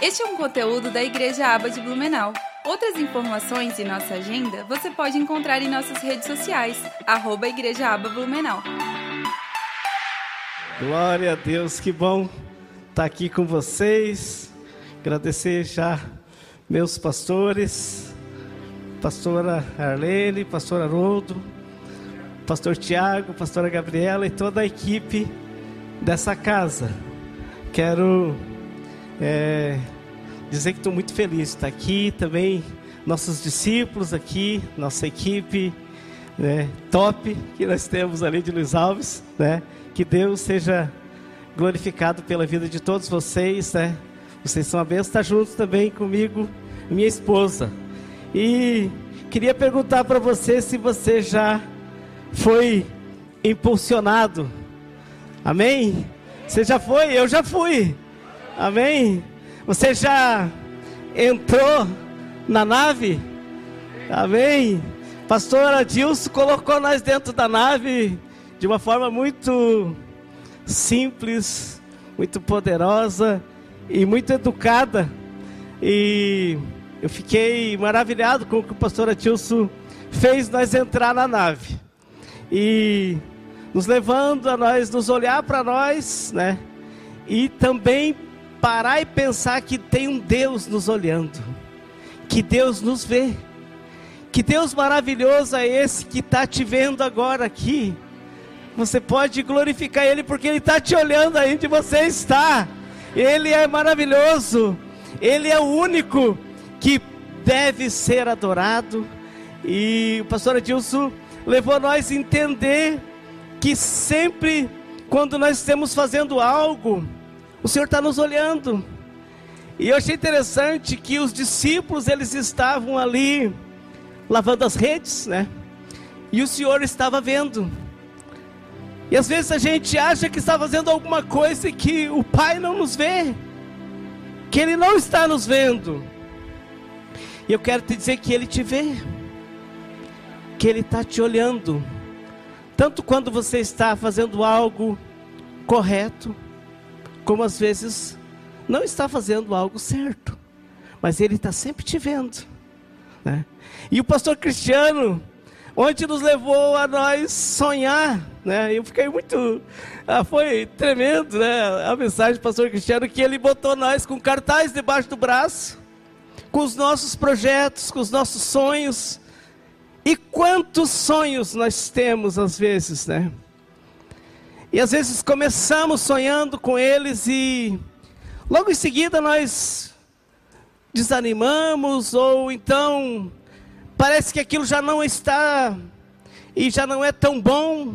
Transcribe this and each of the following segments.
Este é um conteúdo da Igreja Aba de Blumenau. Outras informações e nossa agenda você pode encontrar em nossas redes sociais, arroba Igreja Aba Blumenau. Glória a Deus, que bom estar aqui com vocês. Agradecer já meus pastores, pastora Arlene, pastor Haroldo, pastor Tiago, pastora Gabriela e toda a equipe dessa casa. Quero é, dizer que estou muito feliz de estar aqui também, nossos discípulos aqui, nossa equipe né, top que nós temos ali de Luiz Alves, né? Que Deus seja glorificado pela vida de todos vocês, né? Vocês são a bênção, estar juntos também comigo, minha esposa. E queria perguntar para você se você já foi impulsionado. Amém? Você já foi? Eu já fui. Amém? Você já entrou na nave? Amém? Pastor Adilson colocou nós dentro da nave de uma forma muito simples, muito poderosa e muito educada. E eu fiquei maravilhado com o que o pastor Adilson fez nós entrar na nave. E nos levando a nós nos olhar para nós, né? E também parar e pensar que tem um Deus nos olhando, que Deus nos vê, que Deus maravilhoso é esse que está te vendo agora aqui. Você pode glorificar Ele porque Ele está te olhando aí onde você está. Ele é maravilhoso, Ele é o único que deve ser adorado. E o pastor Adilson levou nós a entender que sempre quando nós estamos fazendo algo, o Senhor está nos olhando. E eu achei interessante que os discípulos eles estavam ali lavando as redes, né? E o Senhor estava vendo. E às vezes a gente acha que está fazendo alguma coisa e que o Pai não nos vê, que Ele não está nos vendo. E eu quero te dizer que Ele te vê, que Ele está te olhando, tanto quando você está fazendo algo correto, como às vezes não está fazendo algo certo, mas Ele está sempre te vendo. Né? E o pastor Cristiano, onde nos levou a nós sonhar, né? Eu fiquei muito, ah, foi tremendo, né? A mensagem do pastor Cristiano que ele botou nós com cartaz debaixo do braço, com os nossos projetos, com os nossos sonhos. E quantos sonhos nós temos às vezes, né? E às vezes começamos sonhando com eles e logo em seguida nós desanimamos ou então parece que aquilo já não está e já não é tão bom.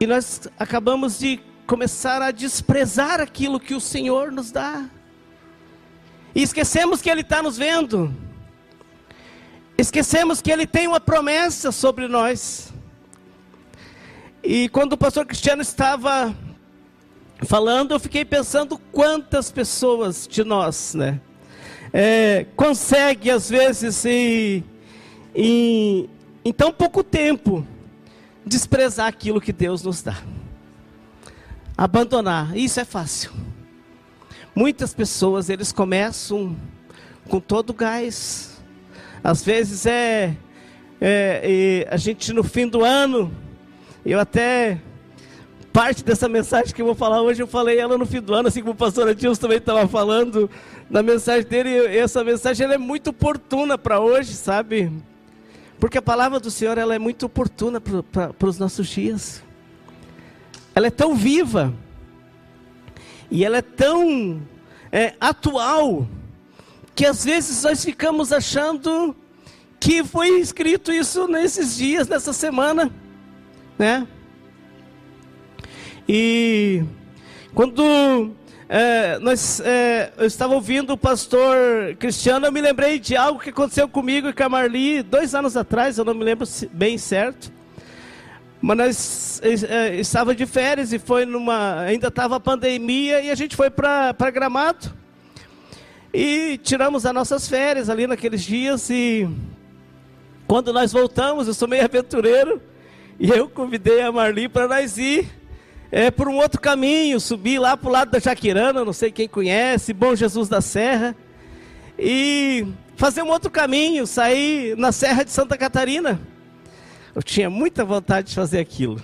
E nós acabamos de começar a desprezar aquilo que o Senhor nos dá. E esquecemos que Ele está nos vendo. Esquecemos que Ele tem uma promessa sobre nós. E quando o pastor Cristiano estava falando, eu fiquei pensando quantas pessoas de nós, né, é, consegue às vezes em, em, em tão pouco tempo desprezar aquilo que Deus nos dá, abandonar. Isso é fácil. Muitas pessoas eles começam com todo o gás. Às vezes é, é a gente no fim do ano eu até, parte dessa mensagem que eu vou falar hoje, eu falei ela no fim do ano, assim como o pastor Adilson também estava falando na mensagem dele. E essa mensagem ela é muito oportuna para hoje, sabe? Porque a palavra do Senhor ela é muito oportuna para os nossos dias. Ela é tão viva. E ela é tão é, atual. Que às vezes nós ficamos achando que foi escrito isso nesses dias, nessa semana né? E quando é, nós, é, eu estava ouvindo o pastor Cristiano, eu me lembrei de algo que aconteceu comigo e com a Marli dois anos atrás, eu não me lembro bem certo. Mas nós é, estava de férias e foi numa. Ainda estava a pandemia e a gente foi para Gramado. E tiramos as nossas férias ali naqueles dias. E quando nós voltamos, eu sou meio aventureiro. E eu convidei a Marli para nós ir é, por um outro caminho, subi lá para o lado da Jaquirana, não sei quem conhece, Bom Jesus da Serra, e fazer um outro caminho, sair na Serra de Santa Catarina. Eu tinha muita vontade de fazer aquilo.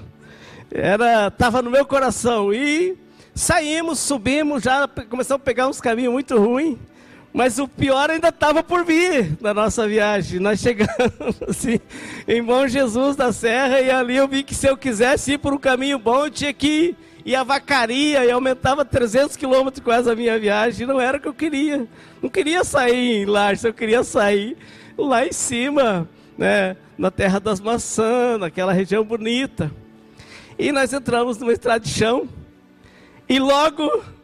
Era, estava no meu coração e saímos, subimos, já começamos a pegar uns caminhos muito ruins. Mas o pior ainda estava por vir na nossa viagem. Nós chegamos assim, em Bom Jesus da Serra e ali eu vi que se eu quisesse ir por um caminho bom, eu tinha que ir a vacaria e aumentava 300 quilômetros quase a minha viagem. Não era o que eu queria. Não queria sair em eu queria sair lá em cima, né, na terra das maçãs, naquela região bonita. E nós entramos numa estrada de chão e logo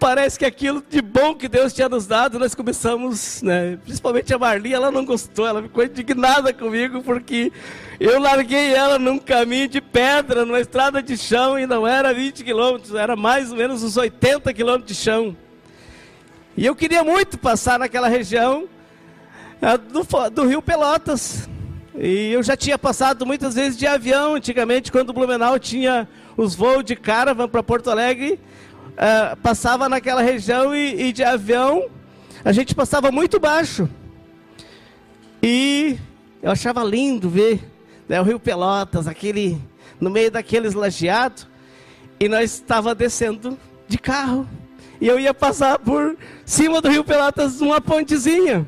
parece que aquilo de bom que Deus tinha nos dado, nós começamos, né? Principalmente a Marli, ela não gostou, ela ficou indignada comigo porque eu larguei ela num caminho de pedra, numa estrada de chão e não era 20 quilômetros, era mais ou menos uns 80 quilômetros de chão. E eu queria muito passar naquela região uh, do, do Rio Pelotas. E eu já tinha passado muitas vezes de avião, antigamente, quando o Blumenau tinha os voos de caravan para Porto Alegre uh, passava naquela região e, e de avião a gente passava muito baixo. E eu achava lindo ver né, o Rio Pelotas, aquele no meio daqueles lajeados, e nós estava descendo de carro. E eu ia passar por cima do Rio Pelotas uma pontezinha.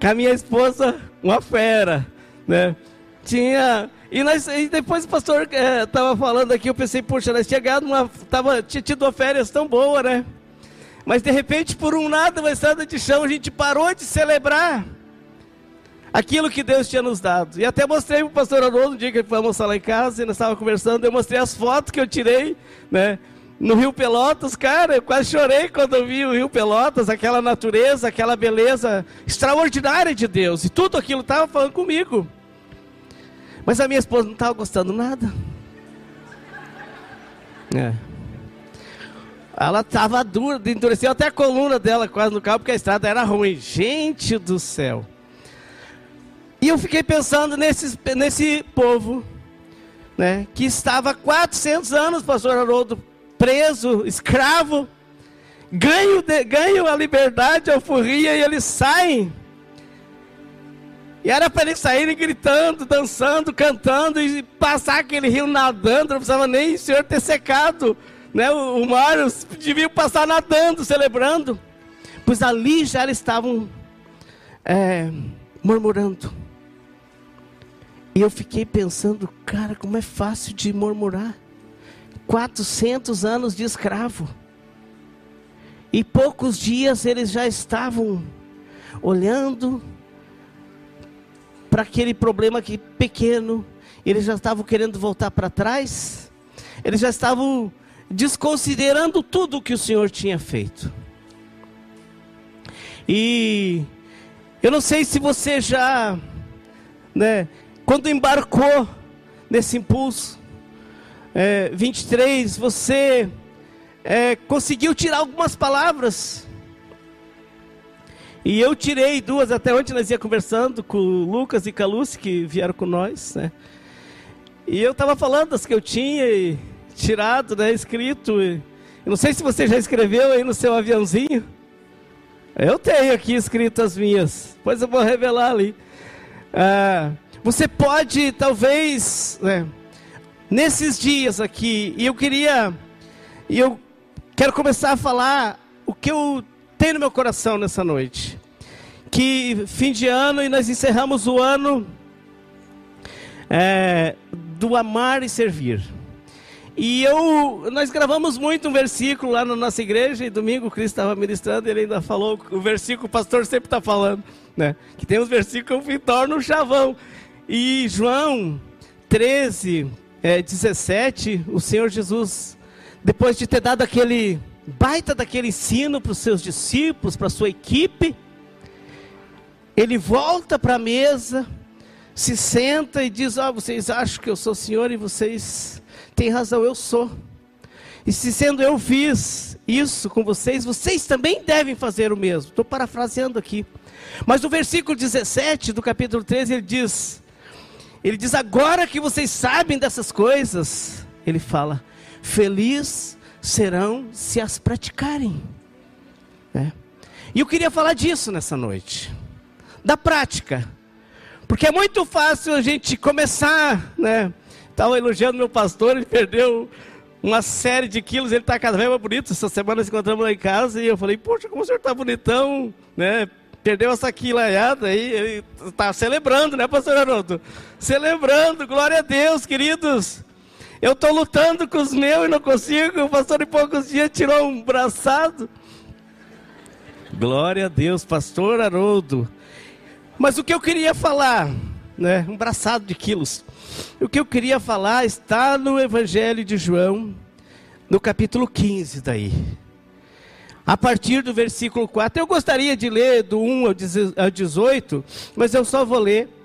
Com a minha esposa, uma fera, né? Tinha e, nós, e depois o pastor estava é, falando aqui, eu pensei, puxa, nós tinha ganhado uma. Tava, tinha tido uma férias tão boa, né? Mas de repente, por um nada, uma estrada de chão, a gente parou de celebrar aquilo que Deus tinha nos dado. E até mostrei para o pastor Haroldo, um dia que ele foi almoçar lá em casa, e nós estávamos conversando, eu mostrei as fotos que eu tirei, né? No Rio Pelotas, cara, eu quase chorei quando eu vi o Rio Pelotas, aquela natureza, aquela beleza extraordinária de Deus. E tudo aquilo estava falando comigo. Mas a minha esposa não estava gostando nada. É. Ela estava dura, endureceu até a coluna dela quase no carro, porque a estrada era ruim. Gente do céu. E eu fiquei pensando nesse, nesse povo, né, que estava 400 anos, pastor Haroldo, preso, escravo, ganho, ganho a liberdade, a alforria, e eles saem e era para eles saírem gritando, dançando, cantando e passar aquele rio nadando, não precisava nem o senhor ter secado. Né? O, o mar, deviam passar nadando, celebrando. Pois ali já eles estavam é, murmurando. E eu fiquei pensando, cara, como é fácil de murmurar. 400 anos de escravo. E poucos dias eles já estavam olhando, para aquele problema que pequeno, eles já estavam querendo voltar para trás, eles já estavam desconsiderando tudo o que o Senhor tinha feito. E eu não sei se você já, né, quando embarcou nesse impulso é, 23, você é, conseguiu tirar algumas palavras e eu tirei duas, até ontem nós ia conversando com o Lucas e com a Lucy, que vieram com nós, né? E eu estava falando das que eu tinha tirado, né, escrito. E, eu não sei se você já escreveu aí no seu aviãozinho. Eu tenho aqui escrito as minhas, depois eu vou revelar ali. Ah, você pode, talvez, né, nesses dias aqui, e eu queria, e eu quero começar a falar o que eu tem no meu coração nessa noite. Que fim de ano e nós encerramos o ano é, do amar e servir. E eu, nós gravamos muito um versículo lá na nossa igreja, e domingo o Cristo estava ministrando, ele ainda falou, o versículo o pastor sempre está falando, né? Que tem uns versículos que tornam um chavão. E João 13, é, 17, o Senhor Jesus, depois de ter dado aquele baita daquele ensino para os seus discípulos, para a sua equipe. Ele volta para a mesa, se senta e diz: Ó, oh, vocês acham que eu sou Senhor e vocês têm razão, eu sou. E se sendo eu fiz isso com vocês, vocês também devem fazer o mesmo. Estou parafraseando aqui. Mas no versículo 17 do capítulo 13 ele diz: Ele diz, agora que vocês sabem dessas coisas, ele fala, feliz serão se as praticarem. É. E eu queria falar disso nessa noite, da prática, porque é muito fácil a gente começar, né? Estava elogiando meu pastor, ele perdeu uma série de quilos, ele está cada vez mais bonito. Essa semana nós encontramos lá em casa e eu falei, poxa, como o senhor está bonitão, né? Perdeu essa quilaiada aí, ele está celebrando, né, pastor Haroldo? Celebrando, glória a Deus, queridos. Eu estou lutando com os meus e não consigo. O pastor em poucos dias tirou um braçado. Glória a Deus, pastor Haroldo. Mas o que eu queria falar, né? Um braçado de quilos. O que eu queria falar está no Evangelho de João, no capítulo 15 daí. A partir do versículo 4. Eu gostaria de ler do 1 ao 18, mas eu só vou ler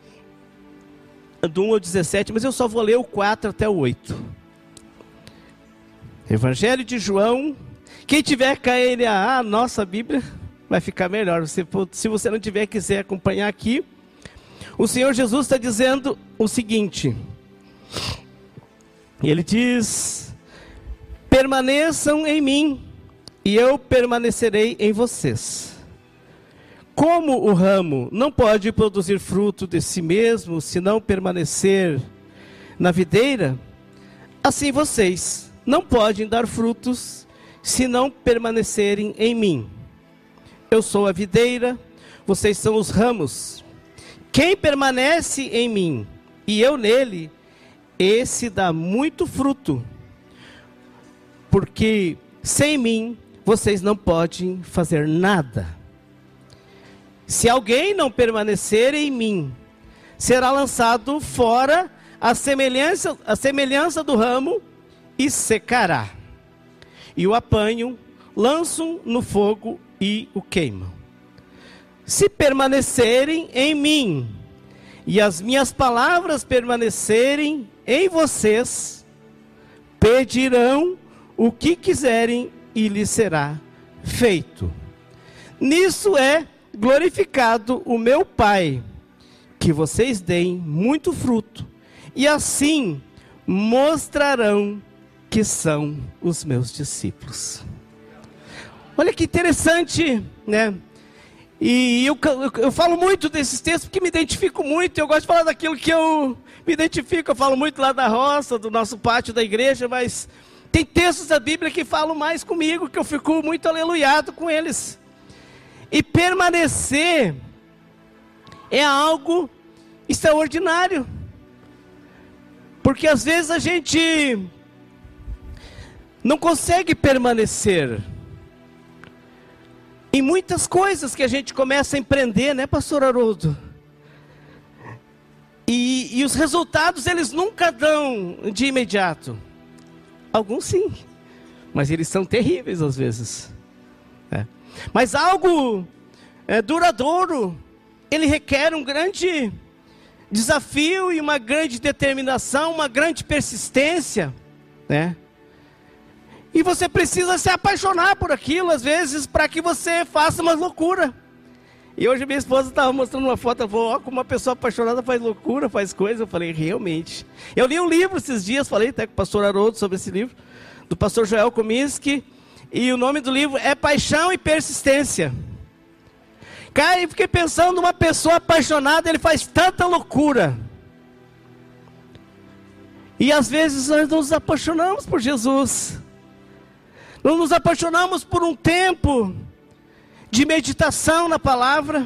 do 1 ao 17, mas eu só vou ler o 4 até o 8. Evangelho de João. Quem tiver KNA, a nossa Bíblia, vai ficar melhor. Se você não tiver, quiser acompanhar aqui. O Senhor Jesus está dizendo o seguinte. Ele diz: permaneçam em mim, e eu permanecerei em vocês. Como o ramo não pode produzir fruto de si mesmo se não permanecer na videira, assim vocês não podem dar frutos se não permanecerem em mim. Eu sou a videira, vocês são os ramos. Quem permanece em mim e eu nele, esse dá muito fruto, porque sem mim vocês não podem fazer nada. Se alguém não permanecer em mim, será lançado fora a semelhança, a semelhança do ramo e secará. E o apanham, lançam no fogo e o queimam. Se permanecerem em mim e as minhas palavras permanecerem em vocês, pedirão o que quiserem e lhes será feito. Nisso é glorificado o meu Pai, que vocês deem muito fruto, e assim mostrarão que são os meus discípulos. Olha que interessante, né? E eu, eu, eu, falo muito desses textos porque me identifico muito. Eu gosto de falar daquilo que eu me identifico. Eu falo muito lá da roça, do nosso pátio da igreja, mas tem textos da Bíblia que falam mais comigo, que eu fico muito aleluiado com eles. E permanecer é algo extraordinário. Porque às vezes a gente não consegue permanecer em muitas coisas que a gente começa a empreender, né, pastor Haroldo? E, e os resultados eles nunca dão de imediato. Alguns sim, mas eles são terríveis às vezes. Mas algo é, duradouro, ele requer um grande desafio e uma grande determinação, uma grande persistência, né? E você precisa se apaixonar por aquilo, às vezes, para que você faça uma loucura. E hoje minha esposa estava mostrando uma foto, falou, ó, como uma pessoa apaixonada faz loucura, faz coisa. Eu falei, realmente. Eu li um livro esses dias, falei até com o pastor Haroldo sobre esse livro, do pastor Joel Cominsky, e o nome do livro é Paixão e Persistência. Cara, eu fiquei pensando, uma pessoa apaixonada, ele faz tanta loucura. E às vezes nós nos apaixonamos por Jesus. Nós nos apaixonamos por um tempo de meditação na palavra.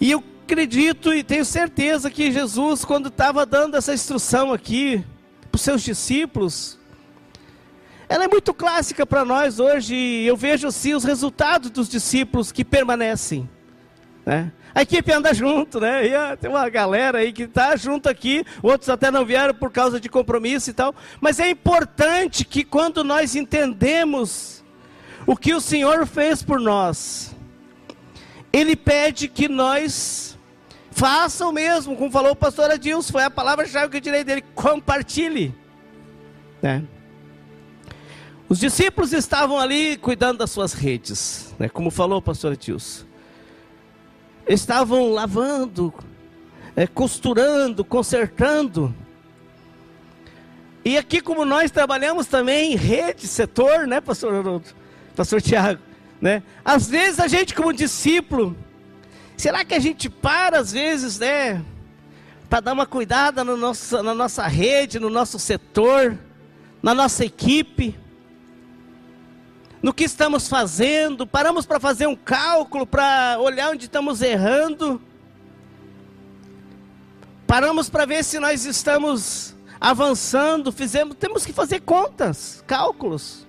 E eu acredito e tenho certeza que Jesus, quando estava dando essa instrução aqui para os seus discípulos, ela é muito clássica para nós hoje. Eu vejo sim os resultados dos discípulos que permanecem. Né? A equipe anda junto, né? E, ah, tem uma galera aí que está junto aqui, outros até não vieram por causa de compromisso e tal. Mas é importante que quando nós entendemos o que o Senhor fez por nós, Ele pede que nós façam o mesmo, como falou o pastor Adilson, foi a palavra-chave que eu tirei dele, compartilhe. Né? Os discípulos estavam ali cuidando das suas redes, né? como falou o pastor Tilson. Estavam lavando, é, costurando, consertando. E aqui, como nós trabalhamos também em rede, setor, né, pastor Haroldo? Pastor Tiago, né? Às vezes a gente, como discípulo, será que a gente para, às vezes, né, para dar uma cuidada no nosso, na nossa rede, no nosso setor, na nossa equipe? No que estamos fazendo, paramos para fazer um cálculo, para olhar onde estamos errando, paramos para ver se nós estamos avançando, fizemos, temos que fazer contas, cálculos.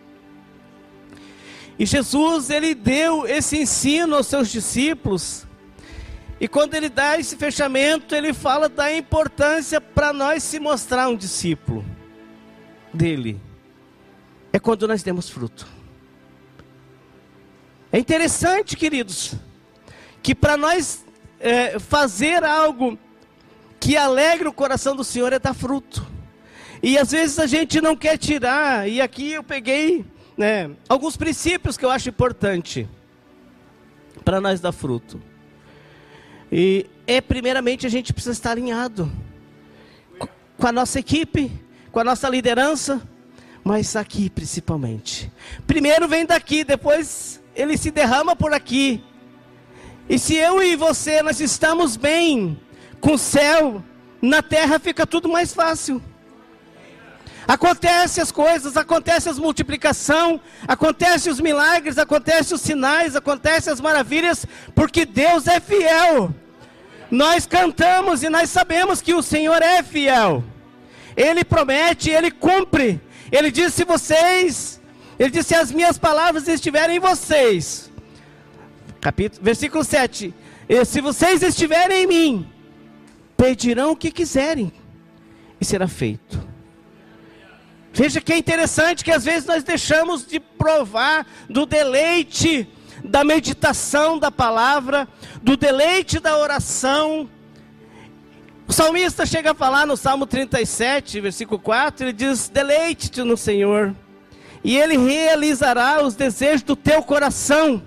E Jesus, ele deu esse ensino aos seus discípulos. E quando ele dá esse fechamento, ele fala da importância para nós se mostrar um discípulo dele. É quando nós demos fruto. É interessante, queridos, que para nós é, fazer algo que alegre o coração do Senhor é dar fruto. E às vezes a gente não quer tirar, e aqui eu peguei né, alguns princípios que eu acho importante para nós dar fruto. E é primeiramente a gente precisa estar alinhado com a nossa equipe, com a nossa liderança, mas aqui principalmente. Primeiro vem daqui, depois ele se derrama por aqui. E se eu e você nós estamos bem com o céu, na terra fica tudo mais fácil. Acontece as coisas, acontece as multiplicação, acontece os milagres, acontece os sinais, acontece as maravilhas, porque Deus é fiel. Nós cantamos e nós sabemos que o Senhor é fiel. Ele promete, ele cumpre. Ele diz: se vocês ele disse: Se as minhas palavras estiverem em vocês, capítulo, versículo 7: Se vocês estiverem em mim, pedirão o que quiserem, e será feito. Veja que é interessante que às vezes nós deixamos de provar do deleite da meditação da palavra, do deleite da oração. O salmista chega a falar no Salmo 37, versículo 4, ele diz: Deleite-te no Senhor e Ele realizará os desejos do teu coração.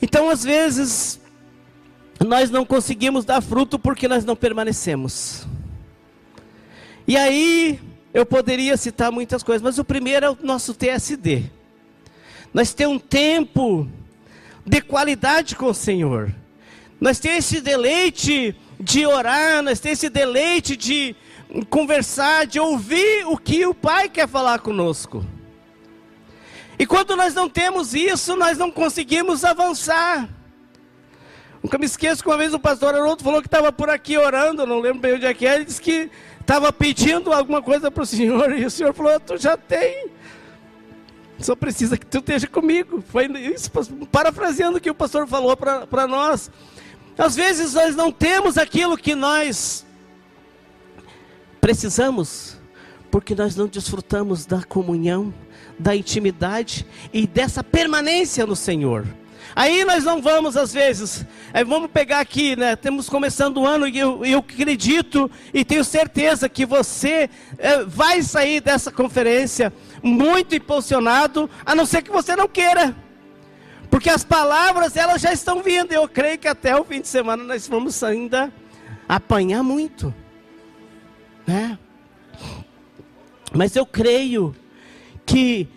Então, às vezes, nós não conseguimos dar fruto porque nós não permanecemos. E aí, eu poderia citar muitas coisas, mas o primeiro é o nosso TSD. Nós temos um tempo de qualidade com o Senhor. Nós temos esse deleite de orar, nós temos esse deleite de conversar, de ouvir o que o Pai quer falar conosco. E quando nós não temos isso, nós não conseguimos avançar. Nunca me esqueço que uma vez o pastor Haroldo falou que estava por aqui orando, não lembro bem onde é que é, ele disse que estava pedindo alguma coisa para o Senhor, e o Senhor falou, tu já tem, só precisa que tu esteja comigo. Foi isso, parafraseando o que o pastor falou para nós. Às vezes nós não temos aquilo que nós Precisamos, porque nós não desfrutamos da comunhão, da intimidade e dessa permanência no Senhor. Aí nós não vamos, às vezes, é, vamos pegar aqui, né? Temos começando o ano e eu, eu acredito e tenho certeza que você é, vai sair dessa conferência muito impulsionado, a não ser que você não queira. Porque as palavras, elas já estão vindo. Eu creio que até o fim de semana nós vamos ainda apanhar muito né? Mas eu creio que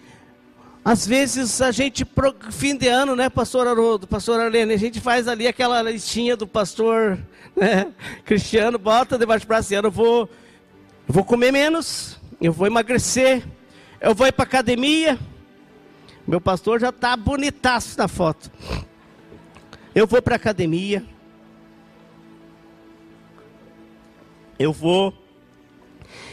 às vezes a gente, pro fim de ano, né, pastor Haroldo, pastor Arlene, a gente faz ali aquela listinha do pastor né, Cristiano, bota debaixo do braço, eu vou, eu vou comer menos, eu vou emagrecer, eu vou ir para academia. Meu pastor já está bonitaço na foto. Eu vou para academia. Eu vou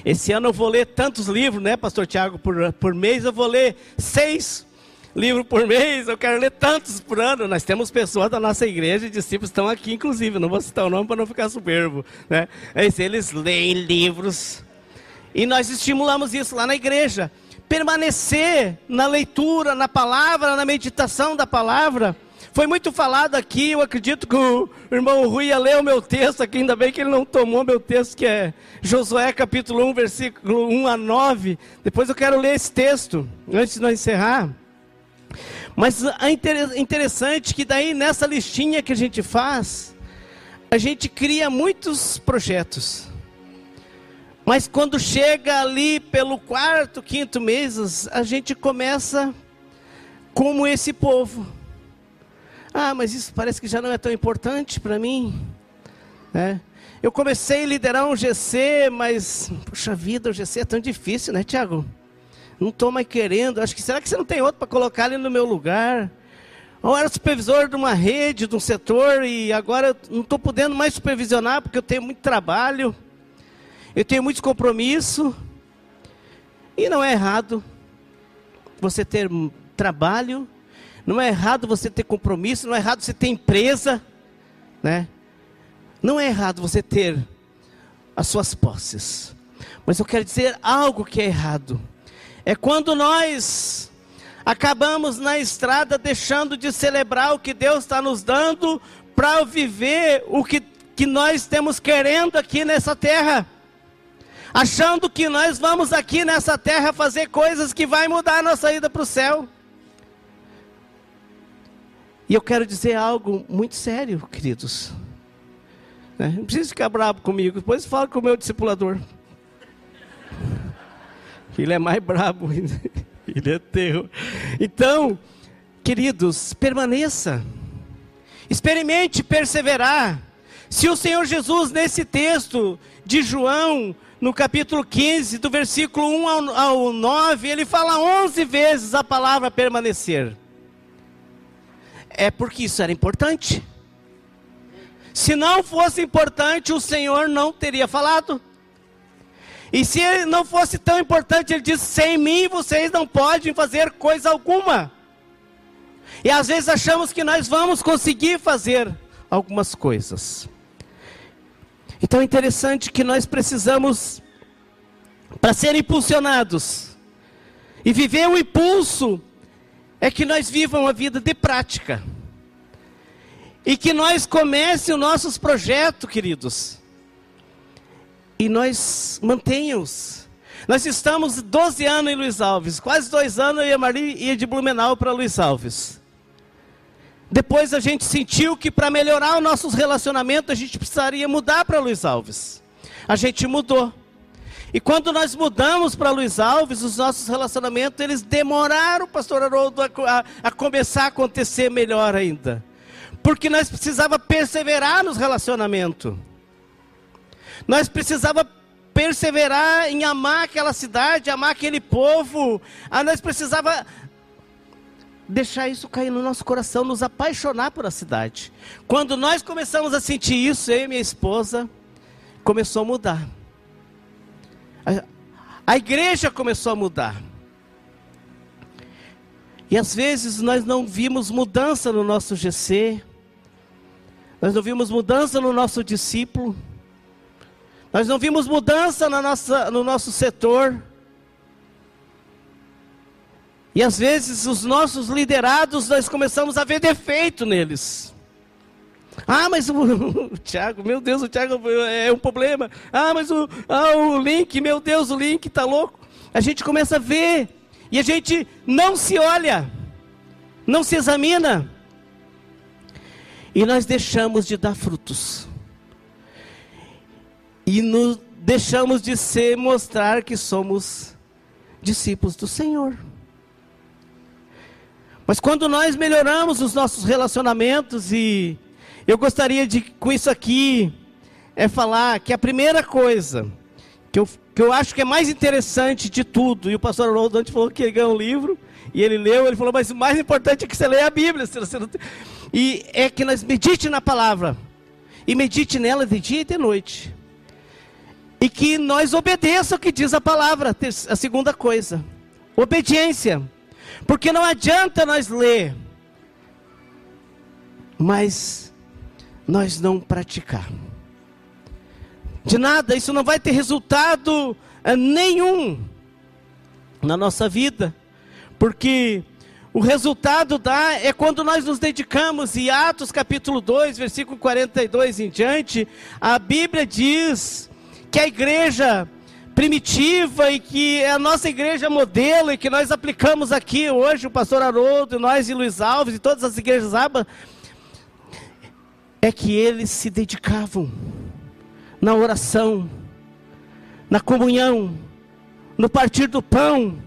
esse ano eu vou ler tantos livros, né, Pastor Tiago, por, por mês eu vou ler seis livros por mês, eu quero ler tantos por ano. Nós temos pessoas da nossa igreja, discípulos estão aqui, inclusive, não vou citar o nome para não ficar soberbo. Né? Mas eles leem livros. E nós estimulamos isso lá na igreja. Permanecer na leitura, na palavra, na meditação da palavra. Foi muito falado aqui, eu acredito que o irmão Rui ia ler o meu texto aqui, ainda bem que ele não tomou meu texto, que é Josué capítulo 1, versículo 1 a 9. Depois eu quero ler esse texto, antes de nós encerrar. Mas é interessante que daí nessa listinha que a gente faz, a gente cria muitos projetos. Mas quando chega ali pelo quarto, quinto mês, a gente começa como esse povo. Ah, mas isso parece que já não é tão importante para mim. É. Eu comecei a liderar um GC, mas, puxa vida, o GC é tão difícil, né, Tiago? Não estou mais querendo. Acho que será que você não tem outro para colocar ali no meu lugar? Ou era supervisor de uma rede, de um setor, e agora não estou podendo mais supervisionar porque eu tenho muito trabalho, eu tenho muito compromisso. E não é errado você ter trabalho, não é errado você ter compromisso, não é errado você ter empresa, né? Não é errado você ter as suas posses. Mas eu quero dizer algo que é errado. É quando nós acabamos na estrada deixando de celebrar o que Deus está nos dando para viver o que, que nós temos querendo aqui nessa terra. Achando que nós vamos aqui nessa terra fazer coisas que vai mudar a nossa ida para o céu. E eu quero dizer algo muito sério, queridos. Né? Não precisa ficar bravo comigo, depois fala com o meu discipulador. Ele é mais brabo. Ele é teu. Então, queridos, permaneça. Experimente perseverar. Se o Senhor Jesus, nesse texto de João, no capítulo 15, do versículo 1 ao, ao 9, ele fala 11 vezes a palavra permanecer. É porque isso era importante. Se não fosse importante, o Senhor não teria falado. E se ele não fosse tão importante, ele diz: sem mim vocês não podem fazer coisa alguma. E às vezes achamos que nós vamos conseguir fazer algumas coisas. Então é interessante que nós precisamos, para ser impulsionados e viver o impulso, é que nós vivamos uma vida de prática. E que nós comece os nossos projetos, queridos e nós mantenhamos. Nós estamos 12 anos em Luiz Alves, quase dois anos eu e a Maria ia de Blumenau para Luiz Alves. Depois a gente sentiu que para melhorar os nossos relacionamentos a gente precisaria mudar para Luiz Alves. A gente mudou. E quando nós mudamos para Luiz Alves, os nossos relacionamentos, eles demoraram, pastor Haroldo, a, a, começar a acontecer melhor ainda. Porque nós precisava perseverar nos relacionamentos. Nós precisava perseverar em amar aquela cidade, amar aquele povo. Ah, nós precisava deixar isso cair no nosso coração, nos apaixonar por a cidade. Quando nós começamos a sentir isso, eu e minha esposa, começou a mudar. A, igreja começou a mudar. E às vezes nós não vimos mudança no nosso GC, nós não vimos mudança no nosso discípulo. Nós não vimos mudança na nossa, no nosso setor. E às vezes os nossos liderados, nós começamos a ver defeito neles. Ah, mas o, o Tiago, meu Deus, o Tiago é um problema. Ah, mas o, ah, o Link, meu Deus, o Link está louco. A gente começa a ver e a gente não se olha, não se examina. E nós deixamos de dar frutos e nos deixamos de ser mostrar que somos discípulos do Senhor. Mas quando nós melhoramos os nossos relacionamentos e eu gostaria de com isso aqui é falar que a primeira coisa que eu, que eu acho que é mais interessante de tudo, e o pastor Haroldo antes falou que ele ganhou um livro, e ele leu, ele falou, mas o mais importante é que você leia a Bíblia. E é que nós medite na palavra. E medite nela de dia e de noite e que nós obedeça o que diz a palavra, a segunda coisa. Obediência. Porque não adianta nós ler, mas nós não praticar. De nada, isso não vai ter resultado é, nenhum na nossa vida, porque o resultado dá é quando nós nos dedicamos, e Atos capítulo 2, versículo 42 em diante, a Bíblia diz que a igreja primitiva e que é a nossa igreja modelo e que nós aplicamos aqui hoje, o pastor Haroldo, nós e Luiz Alves e todas as igrejas aba, é que eles se dedicavam na oração, na comunhão, no partir do pão.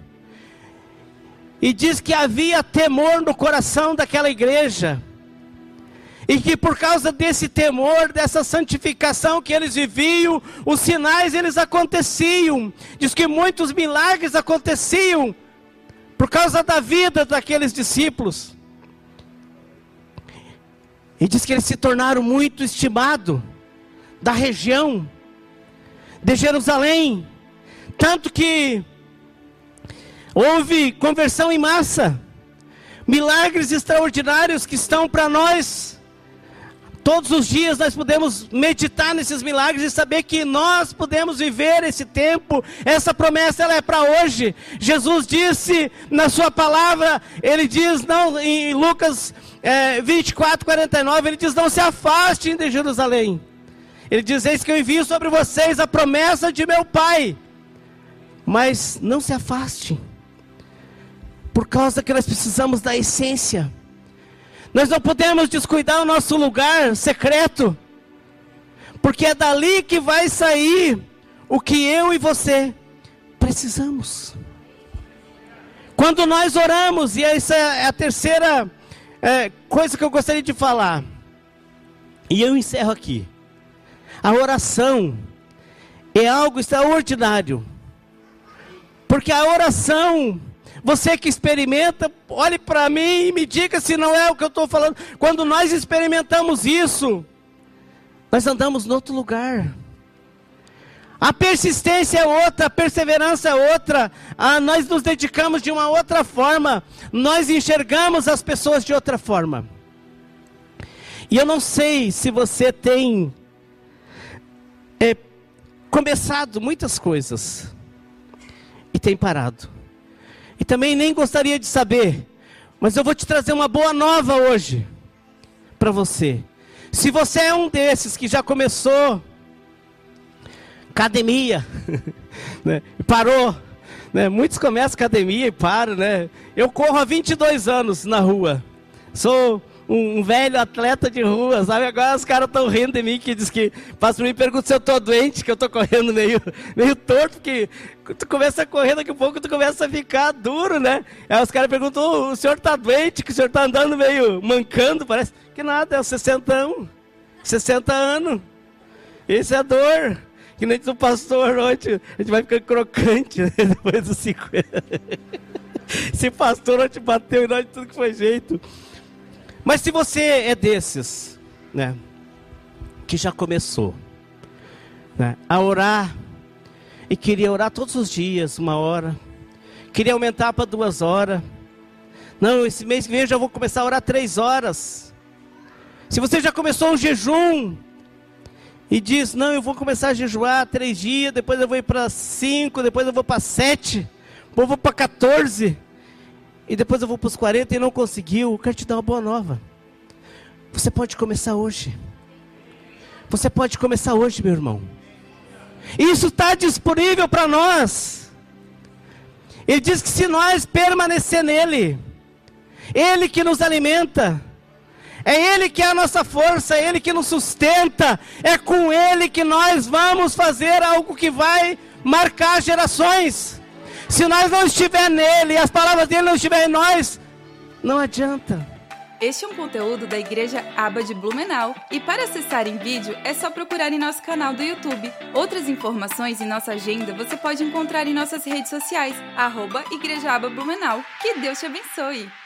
E diz que havia temor no coração daquela igreja. E que por causa desse temor, dessa santificação que eles viviam, os sinais eles aconteciam. Diz que muitos milagres aconteciam por causa da vida daqueles discípulos. E diz que eles se tornaram muito estimados da região de Jerusalém. Tanto que houve conversão em massa, milagres extraordinários que estão para nós Todos os dias nós podemos meditar nesses milagres e saber que nós podemos viver esse tempo. Essa promessa ela é para hoje. Jesus disse na sua palavra, ele diz não em Lucas é, 24, 49, ele diz: Não se afastem de Jerusalém. Ele diz: Eis que eu envio sobre vocês a promessa de meu Pai. Mas não se afastem, por causa que nós precisamos da essência. Nós não podemos descuidar o nosso lugar secreto, porque é dali que vai sair o que eu e você precisamos. Quando nós oramos, e essa é a terceira é, coisa que eu gostaria de falar, e eu encerro aqui. A oração é algo extraordinário, porque a oração você que experimenta, olhe para mim e me diga se não é o que eu estou falando. Quando nós experimentamos isso, nós andamos em outro lugar. A persistência é outra, a perseverança é outra. Ah, nós nos dedicamos de uma outra forma. Nós enxergamos as pessoas de outra forma. E eu não sei se você tem é, começado muitas coisas e tem parado. E também nem gostaria de saber, mas eu vou te trazer uma boa nova hoje para você. Se você é um desses que já começou academia, né, parou, né, muitos começam academia e param, né? Eu corro há 22 anos na rua. Sou um, velho atleta de rua, sabe? Agora os caras estão rindo de mim, que diz que passa por mim e pergunta se eu estou doente, que eu estou correndo meio, meio torto, porque tu começa a correr, daqui a pouco tu começa a ficar duro, né? Aí os caras perguntam, oh, o senhor está doente, que o senhor está andando meio mancando, parece que nada, é 60 anos, 60 anos, isso é dor. Que nem do pastor ontem, a gente vai ficar crocante né? depois dos 50. Esse pastor ontem bateu em nós de tudo que foi jeito. Mas se você é desses, né, que já começou né, a orar e queria orar todos os dias, uma hora, queria aumentar para duas horas. Não, esse mês que vem eu já vou começar a orar três horas. Se você já começou um jejum e diz, não, eu vou começar a jejuar três dias, depois eu vou ir para cinco, depois eu vou para sete, depois eu vou para 14 e depois eu vou para os 40 e não conseguiu, eu quero te dar uma boa nova. Você pode começar hoje. Você pode começar hoje, meu irmão. Isso está disponível para nós. Ele diz que se nós permanecer nele, Ele que nos alimenta, é Ele que é a nossa força, é Ele que nos sustenta, é com Ele que nós vamos fazer algo que vai marcar gerações. Se nós não estiver nele e as palavras dele não estiverem em nós, não adianta. Este é um conteúdo da Igreja Aba de Blumenau e para acessar em vídeo é só procurar em nosso canal do YouTube. Outras informações e nossa agenda você pode encontrar em nossas redes sociais, arroba Igreja Aba Blumenau. Que Deus te abençoe!